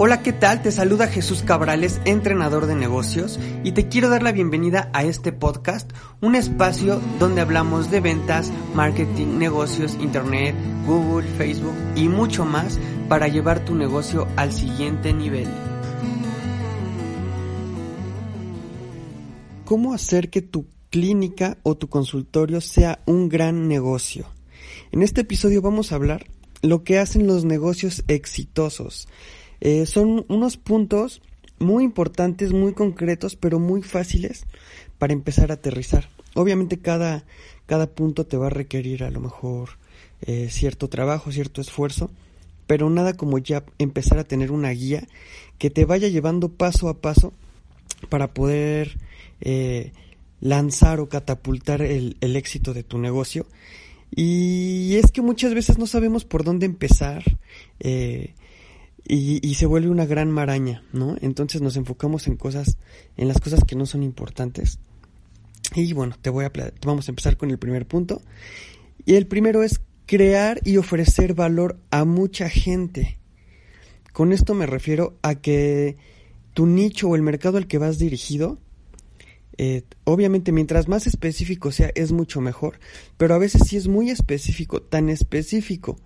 Hola, ¿qué tal? Te saluda Jesús Cabrales, entrenador de negocios, y te quiero dar la bienvenida a este podcast, un espacio donde hablamos de ventas, marketing, negocios, internet, Google, Facebook y mucho más para llevar tu negocio al siguiente nivel. ¿Cómo hacer que tu clínica o tu consultorio sea un gran negocio? En este episodio vamos a hablar lo que hacen los negocios exitosos. Eh, son unos puntos muy importantes, muy concretos, pero muy fáciles para empezar a aterrizar. Obviamente cada, cada punto te va a requerir a lo mejor eh, cierto trabajo, cierto esfuerzo, pero nada como ya empezar a tener una guía que te vaya llevando paso a paso para poder eh, lanzar o catapultar el, el éxito de tu negocio y es que muchas veces no sabemos por dónde empezar eh, y, se vuelve una gran maraña, ¿no? Entonces nos enfocamos en cosas, en las cosas que no son importantes. Y bueno, te voy a vamos a empezar con el primer punto. Y el primero es crear y ofrecer valor a mucha gente. Con esto me refiero a que tu nicho o el mercado al que vas dirigido eh, obviamente mientras más específico sea es mucho mejor, pero a veces si es muy específico, tan específico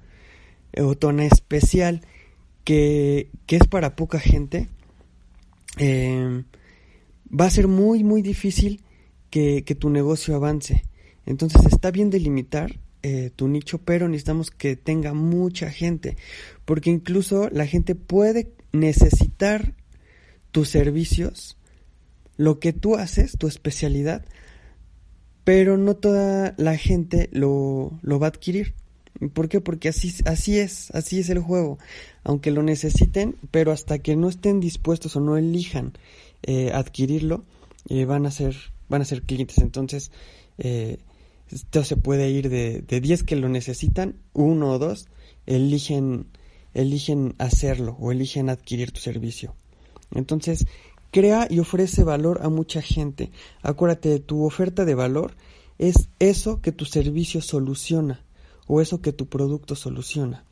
eh, o tan especial que, es para poca gente, em, va a ser muy muy difícil que, tu negocio avance. Entonces está bien delimitar eh, tu nicho, pero necesitamos que tenga mucha gente, porque incluso la gente puede necesitar tus servicios lo que tú haces, tu especialidad, pero no toda la gente lo, lo va a adquirir. ¿Por qué? Porque así, así es, así es el juego. Aunque lo necesiten, pero hasta que no estén dispuestos o no elijan eh, adquirirlo, eh, van a ser, van a ser clientes. Entonces, eh, esto se puede ir de, de 10 que lo necesitan, uno o dos eligen, eligen hacerlo o eligen adquirir tu servicio. Entonces, crea y ofrece valor a mucha gente. Acuérdate, tu oferta de valor es eso que tu servicio soluciona o eso que tu producto soluciona.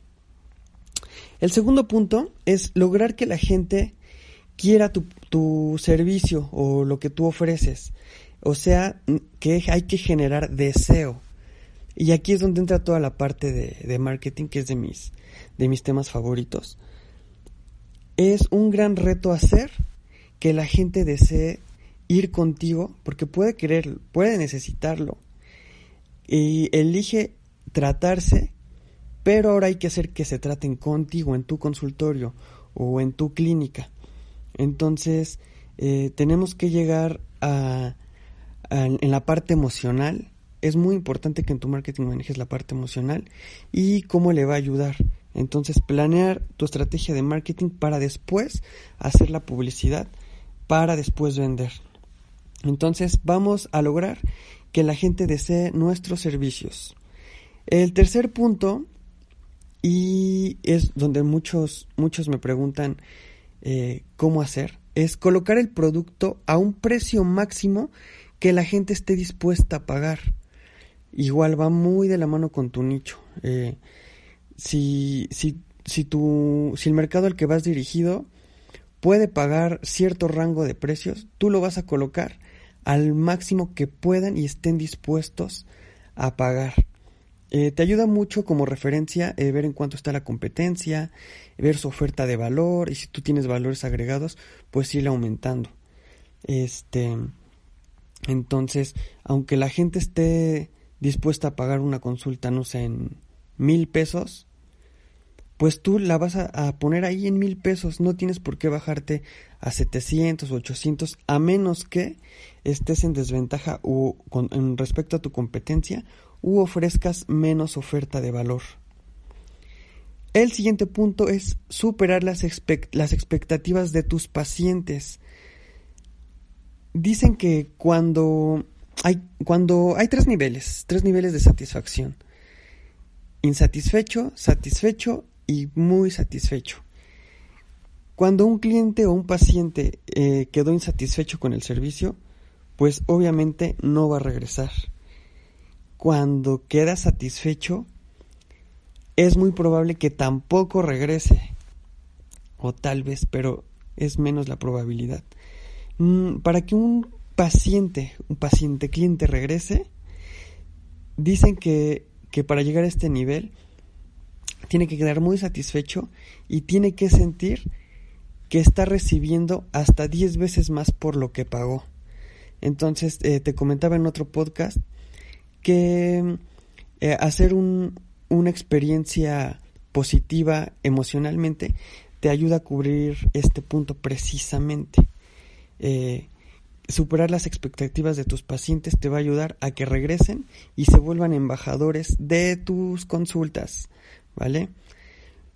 El segundo punto es lograr que la gente quiera tu, tu servicio o lo que tú ofreces. O sea, que hay que generar deseo. Y aquí es donde entra toda la parte de, de marketing, que es de mis, de mis temas favoritos. Es un gran reto hacer que la gente desee ir contigo porque puede querer, puede necesitarlo. Y elige tratarse, pero ahora hay que hacer que se traten contigo en tu consultorio o en tu clínica. Entonces, eh, tenemos que llegar a, en la parte emocional. Es muy importante que en tu marketing manejes la parte emocional y cómo le va a ayudar. Entonces, planear tu estrategia de marketing para después hacer la publicidad para después vender. Entonces vamos a lograr que la gente desee nuestros servicios. El tercer punto, y es donde muchos, muchos me preguntan eh, cómo hacer, es colocar el producto a un precio máximo que la gente esté dispuesta a pagar. Igual va muy de la mano con tu nicho. Eh, si, si, si, tu, si el mercado al que vas dirigido puede pagar cierto rango de precios, tú lo vas a colocar al máximo que puedan y estén dispuestos a pagar. Eh, te ayuda mucho como referencia eh, ver en cuánto está la competencia, ver su oferta de valor y si tú tienes valores agregados, pues ir aumentando. Este, entonces, aunque la gente esté dispuesta a pagar una consulta, no sé, en mil pesos, pues tú la vas a, poner ahí en mil pesos, no tienes por qué bajarte a 700 o 800, a menos que estés en desventaja o con, en respecto a tu competencia u ofrezcas menos oferta de valor. El siguiente punto es superar las, las expectativas de tus pacientes. Dicen que cuando hay, cuando hay tres niveles, tres niveles de satisfacción. Insatisfecho, satisfecho y muy satisfecho. Cuando un cliente o un paciente eh, quedó insatisfecho con el servicio, pues obviamente no va a regresar. Cuando queda satisfecho, es muy probable que tampoco regrese. O tal vez, pero es menos la probabilidad. Mm, para que un paciente, un paciente cliente regrese, dicen que, que para llegar a este nivel tiene que quedar muy satisfecho y tiene que sentir que está recibiendo hasta 10 veces más por lo que pagó. Entonces, eh, te comentaba en otro podcast que eh, hacer un, una experiencia positiva emocionalmente te ayuda a cubrir este punto precisamente. Eh, superar las expectativas de tus pacientes te va a ayudar a que regresen y se vuelvan embajadores de tus consultas, ¿vale?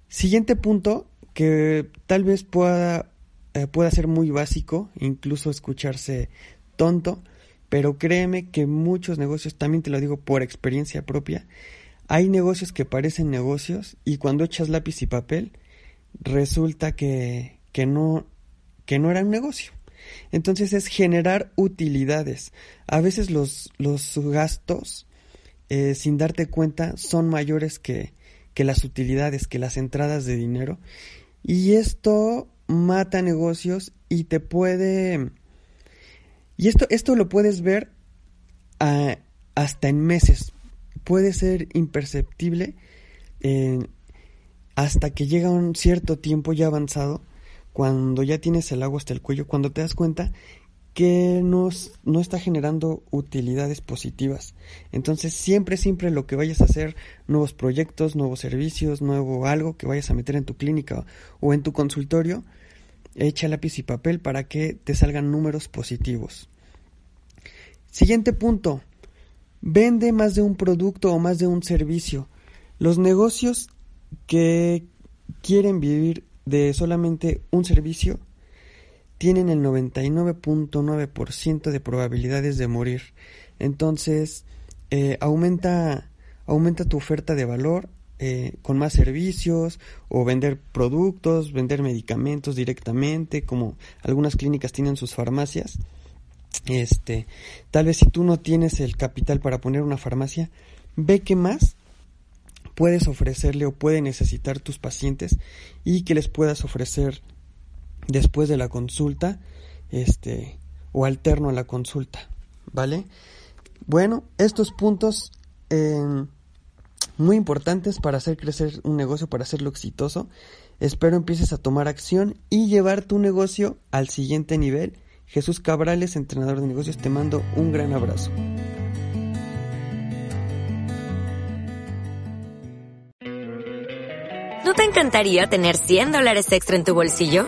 Siguiente punto que tal vez pueda, eh, pueda ser muy básico, incluso escucharse tonto, pero créeme que muchos negocios, también te lo digo por experiencia propia, hay negocios que parecen negocios y cuando echas lápiz y papel resulta que, que, no, que no era un negocio. Entonces es generar utilidades. A veces los, los gastos, eh, sin darte cuenta, son mayores que, que las utilidades, que las entradas de dinero. Y esto mata negocios y te puede... Y esto, esto lo puedes ver ah, hasta en meses puede ser imperceptible eh, hasta que llega un cierto tiempo ya avanzado, cuando ya tienes el agua hasta el cuello, cuando te das cuenta que no, está generando utilidades positivas. Entonces siempre, siempre lo que vayas a hacer, nuevos proyectos, nuevos servicios, nuevo algo que vayas a meter en tu clínica o en tu consultorio, echa lápiz y papel para que te salgan números positivos. Siguiente punto, Vende más de un producto o más de un servicio. Los negocios que quieren vivir de solamente un servicio tienen el 99.9% de probabilidades de morir. Entonces, eh, aumenta, aumenta tu oferta de valor eh, con más servicios o vender productos, vender medicamentos directamente, como algunas clínicas tienen sus farmacias. Este, tal vez si tú no tienes el capital para poner una farmacia, ve qué más puedes ofrecerle o puede necesitar tus pacientes y que les puedas ofrecer después de la consulta, este, o alterno a la consulta, ¿vale? Bueno, estos puntos em, muy importantes para hacer crecer un negocio, para hacerlo exitoso. Espero empieces a tomar acción y llevar tu negocio al siguiente nivel Jesús Cabrales, entrenador de negocios, te mando un gran abrazo. ¿No te encantaría tener 100 dólares extra en tu bolsillo?